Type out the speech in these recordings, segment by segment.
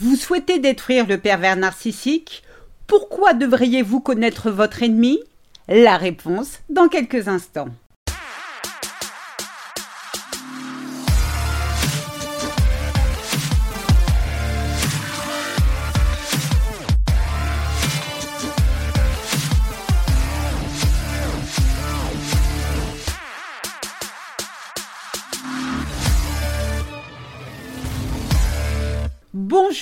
Vous souhaitez détruire le pervers narcissique? Pourquoi devriez-vous connaître votre ennemi? La réponse dans quelques instants.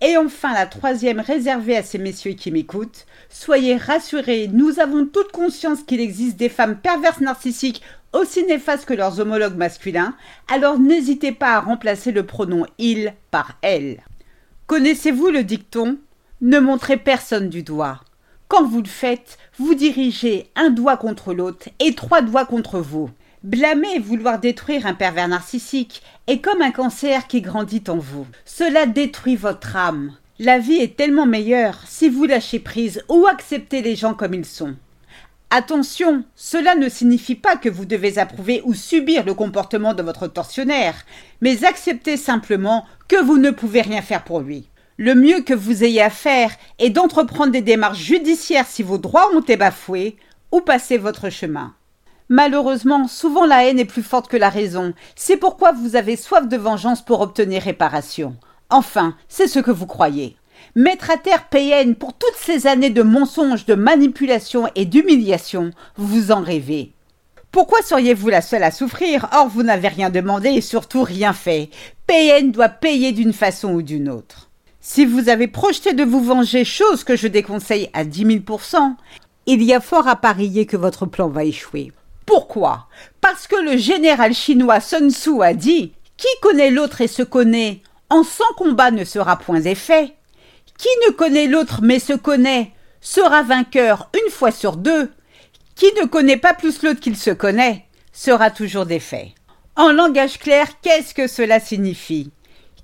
Et enfin, la troisième réservée à ces messieurs qui m'écoutent. Soyez rassurés, nous avons toute conscience qu'il existe des femmes perverses narcissiques aussi néfastes que leurs homologues masculins, alors n'hésitez pas à remplacer le pronom il par elle. Connaissez-vous le dicton Ne montrez personne du doigt. Quand vous le faites, vous dirigez un doigt contre l'autre et trois doigts contre vous. Blâmer et vouloir détruire un pervers narcissique est comme un cancer qui grandit en vous. Cela détruit votre âme. La vie est tellement meilleure si vous lâchez prise ou acceptez les gens comme ils sont. Attention, cela ne signifie pas que vous devez approuver ou subir le comportement de votre tortionnaire, mais acceptez simplement que vous ne pouvez rien faire pour lui. Le mieux que vous ayez à faire est d'entreprendre des démarches judiciaires si vos droits ont été bafoués ou passer votre chemin. Malheureusement, souvent la haine est plus forte que la raison. C'est pourquoi vous avez soif de vengeance pour obtenir réparation. Enfin, c'est ce que vous croyez. Mettre à terre PN pour toutes ces années de mensonges, de manipulation et d'humiliation, vous en rêvez. Pourquoi seriez-vous la seule à souffrir? Or, vous n'avez rien demandé et surtout rien fait. PN doit payer d'une façon ou d'une autre. Si vous avez projeté de vous venger, chose que je déconseille à 10 000% il y a fort à parier que votre plan va échouer. Pourquoi? Parce que le général chinois Sun Tzu a dit Qui connaît l'autre et se connaît, en sans combat ne sera point effet. Qui ne connaît l'autre mais se connaît, sera vainqueur une fois sur deux. Qui ne connaît pas plus l'autre qu'il se connaît, sera toujours défait. En langage clair, qu'est-ce que cela signifie?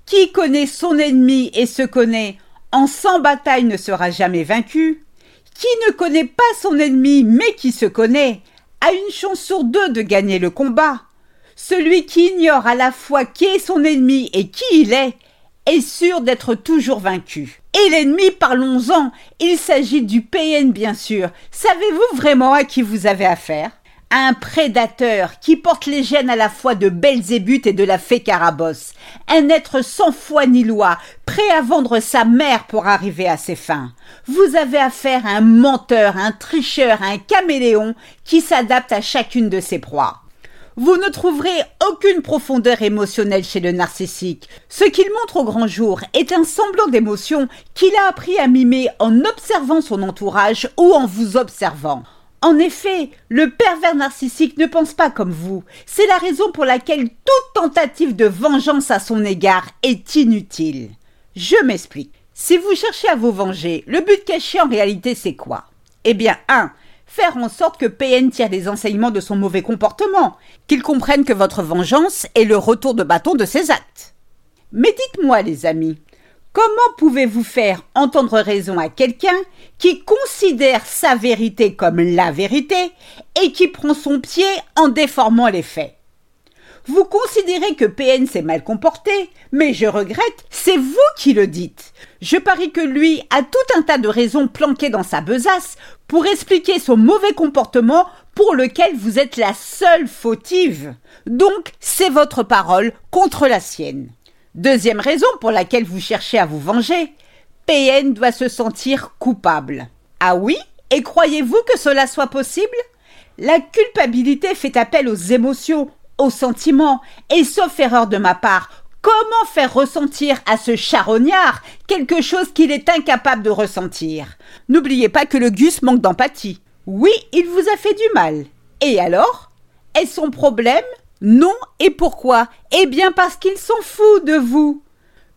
Qui connaît son ennemi et se connaît, en sans bataille ne sera jamais vaincu. Qui ne connaît pas son ennemi mais qui se connaît, a une chance sur deux de gagner le combat. Celui qui ignore à la fois qui est son ennemi et qui il est, est sûr d'être toujours vaincu. Et l'ennemi, parlons-en, il s'agit du PN bien sûr. Savez-vous vraiment à qui vous avez affaire? Un prédateur qui porte les gènes à la fois de Belzébuth et de la fée Carabosse, un être sans foi ni loi, prêt à vendre sa mère pour arriver à ses fins. Vous avez affaire à un menteur, un tricheur, un caméléon qui s'adapte à chacune de ses proies. Vous ne trouverez aucune profondeur émotionnelle chez le narcissique. Ce qu'il montre au grand jour est un semblant d'émotion qu'il a appris à mimer en observant son entourage ou en vous observant. En effet, le pervers narcissique ne pense pas comme vous. C'est la raison pour laquelle toute tentative de vengeance à son égard est inutile. Je m'explique. Si vous cherchez à vous venger, le but caché en réalité c'est quoi? Eh bien, 1. Faire en sorte que PN tire les enseignements de son mauvais comportement, qu'il comprenne que votre vengeance est le retour de bâton de ses actes. Mais dites-moi les amis, Comment pouvez-vous faire entendre raison à quelqu'un qui considère sa vérité comme la vérité et qui prend son pied en déformant les faits? Vous considérez que PN s'est mal comporté, mais je regrette, c'est vous qui le dites. Je parie que lui a tout un tas de raisons planquées dans sa besace pour expliquer son mauvais comportement pour lequel vous êtes la seule fautive. Donc, c'est votre parole contre la sienne. Deuxième raison pour laquelle vous cherchez à vous venger, PN doit se sentir coupable. Ah oui? Et croyez-vous que cela soit possible? La culpabilité fait appel aux émotions, aux sentiments, et sauf erreur de ma part, comment faire ressentir à ce charognard quelque chose qu'il est incapable de ressentir? N'oubliez pas que le Gus manque d'empathie. Oui, il vous a fait du mal. Et alors? Est-ce son problème non, et pourquoi? Eh bien parce qu'ils s'en foutent de vous.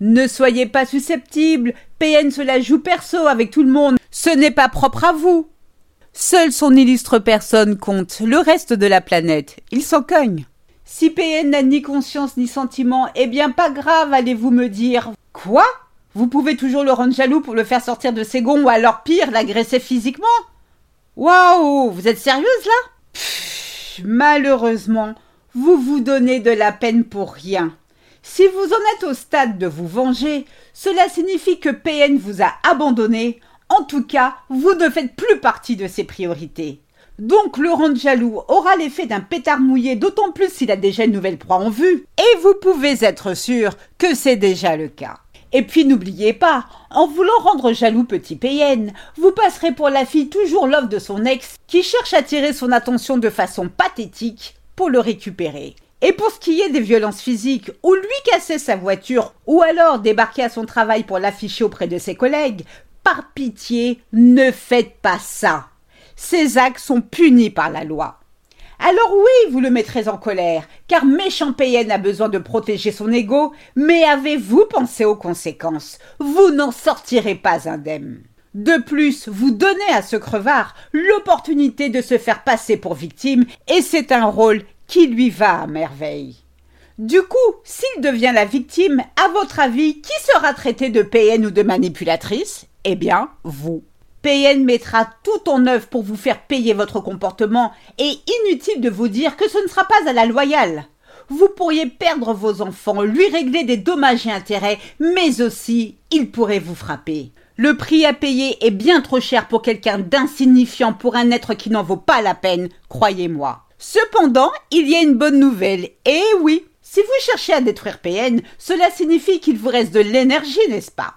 Ne soyez pas susceptible. PN se la joue perso avec tout le monde. Ce n'est pas propre à vous. Seule son illustre personne compte. Le reste de la planète, il s'en cogne. Si PN n'a ni conscience ni sentiment, eh bien pas grave, allez-vous me dire. Quoi? Vous pouvez toujours le rendre jaloux pour le faire sortir de ses gonds ou alors pire, l'agresser physiquement? Waouh Vous êtes sérieuse là? Malheureusement, vous vous donnez de la peine pour rien. Si vous en êtes au stade de vous venger, cela signifie que PN vous a abandonné. En tout cas, vous ne faites plus partie de ses priorités. Donc le rendre jaloux aura l'effet d'un pétard mouillé, d'autant plus s'il a déjà une nouvelle proie en vue. Et vous pouvez être sûr que c'est déjà le cas. Et puis n'oubliez pas, en voulant rendre jaloux petit PN, vous passerez pour la fille toujours love de son ex qui cherche à tirer son attention de façon pathétique pour le récupérer. Et pour ce qui est des violences physiques, ou lui casser sa voiture, ou alors débarquer à son travail pour l'afficher auprès de ses collègues, par pitié, ne faites pas ça. Ces actes sont punis par la loi. Alors oui, vous le mettrez en colère, car méchant PN a besoin de protéger son ego, mais avez-vous pensé aux conséquences? Vous n'en sortirez pas indemne. De plus, vous donnez à ce crevard l'opportunité de se faire passer pour victime, et c'est un rôle qui lui va à merveille. Du coup, s'il devient la victime, à votre avis, qui sera traité de PN ou de manipulatrice? Eh bien, vous. PN mettra tout en œuvre pour vous faire payer votre comportement et inutile de vous dire que ce ne sera pas à la loyale. Vous pourriez perdre vos enfants, lui régler des dommages et intérêts, mais aussi il pourrait vous frapper. Le prix à payer est bien trop cher pour quelqu'un d'insignifiant pour un être qui n'en vaut pas la peine, croyez-moi. Cependant, il y a une bonne nouvelle. Eh oui, si vous cherchez à détruire PN, cela signifie qu'il vous reste de l'énergie, n'est-ce pas?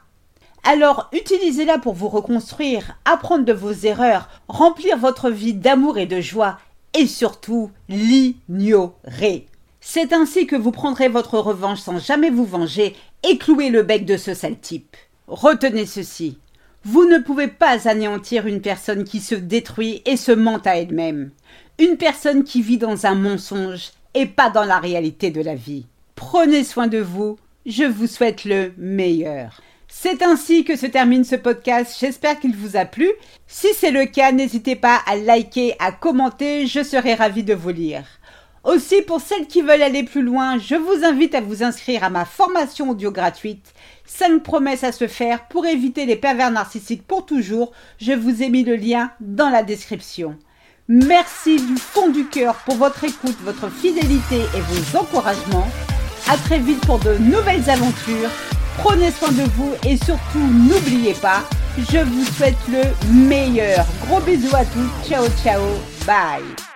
Alors utilisez-la pour vous reconstruire, apprendre de vos erreurs, remplir votre vie d'amour et de joie, et surtout l'ignorer. C'est ainsi que vous prendrez votre revanche sans jamais vous venger et clouer le bec de ce sale type. Retenez ceci. Vous ne pouvez pas anéantir une personne qui se détruit et se ment à elle-même. Une personne qui vit dans un mensonge et pas dans la réalité de la vie. Prenez soin de vous. Je vous souhaite le meilleur. C'est ainsi que se termine ce podcast. J'espère qu'il vous a plu. Si c'est le cas, n'hésitez pas à liker, à commenter. Je serai ravie de vous lire. Aussi, pour celles qui veulent aller plus loin, je vous invite à vous inscrire à ma formation audio gratuite. 5 promesses à se faire pour éviter les pervers narcissiques pour toujours. Je vous ai mis le lien dans la description. Merci du fond du cœur pour votre écoute, votre fidélité et vos encouragements. À très vite pour de nouvelles aventures. Prenez soin de vous et surtout n'oubliez pas, je vous souhaite le meilleur. Gros bisous à tous. Ciao ciao. Bye.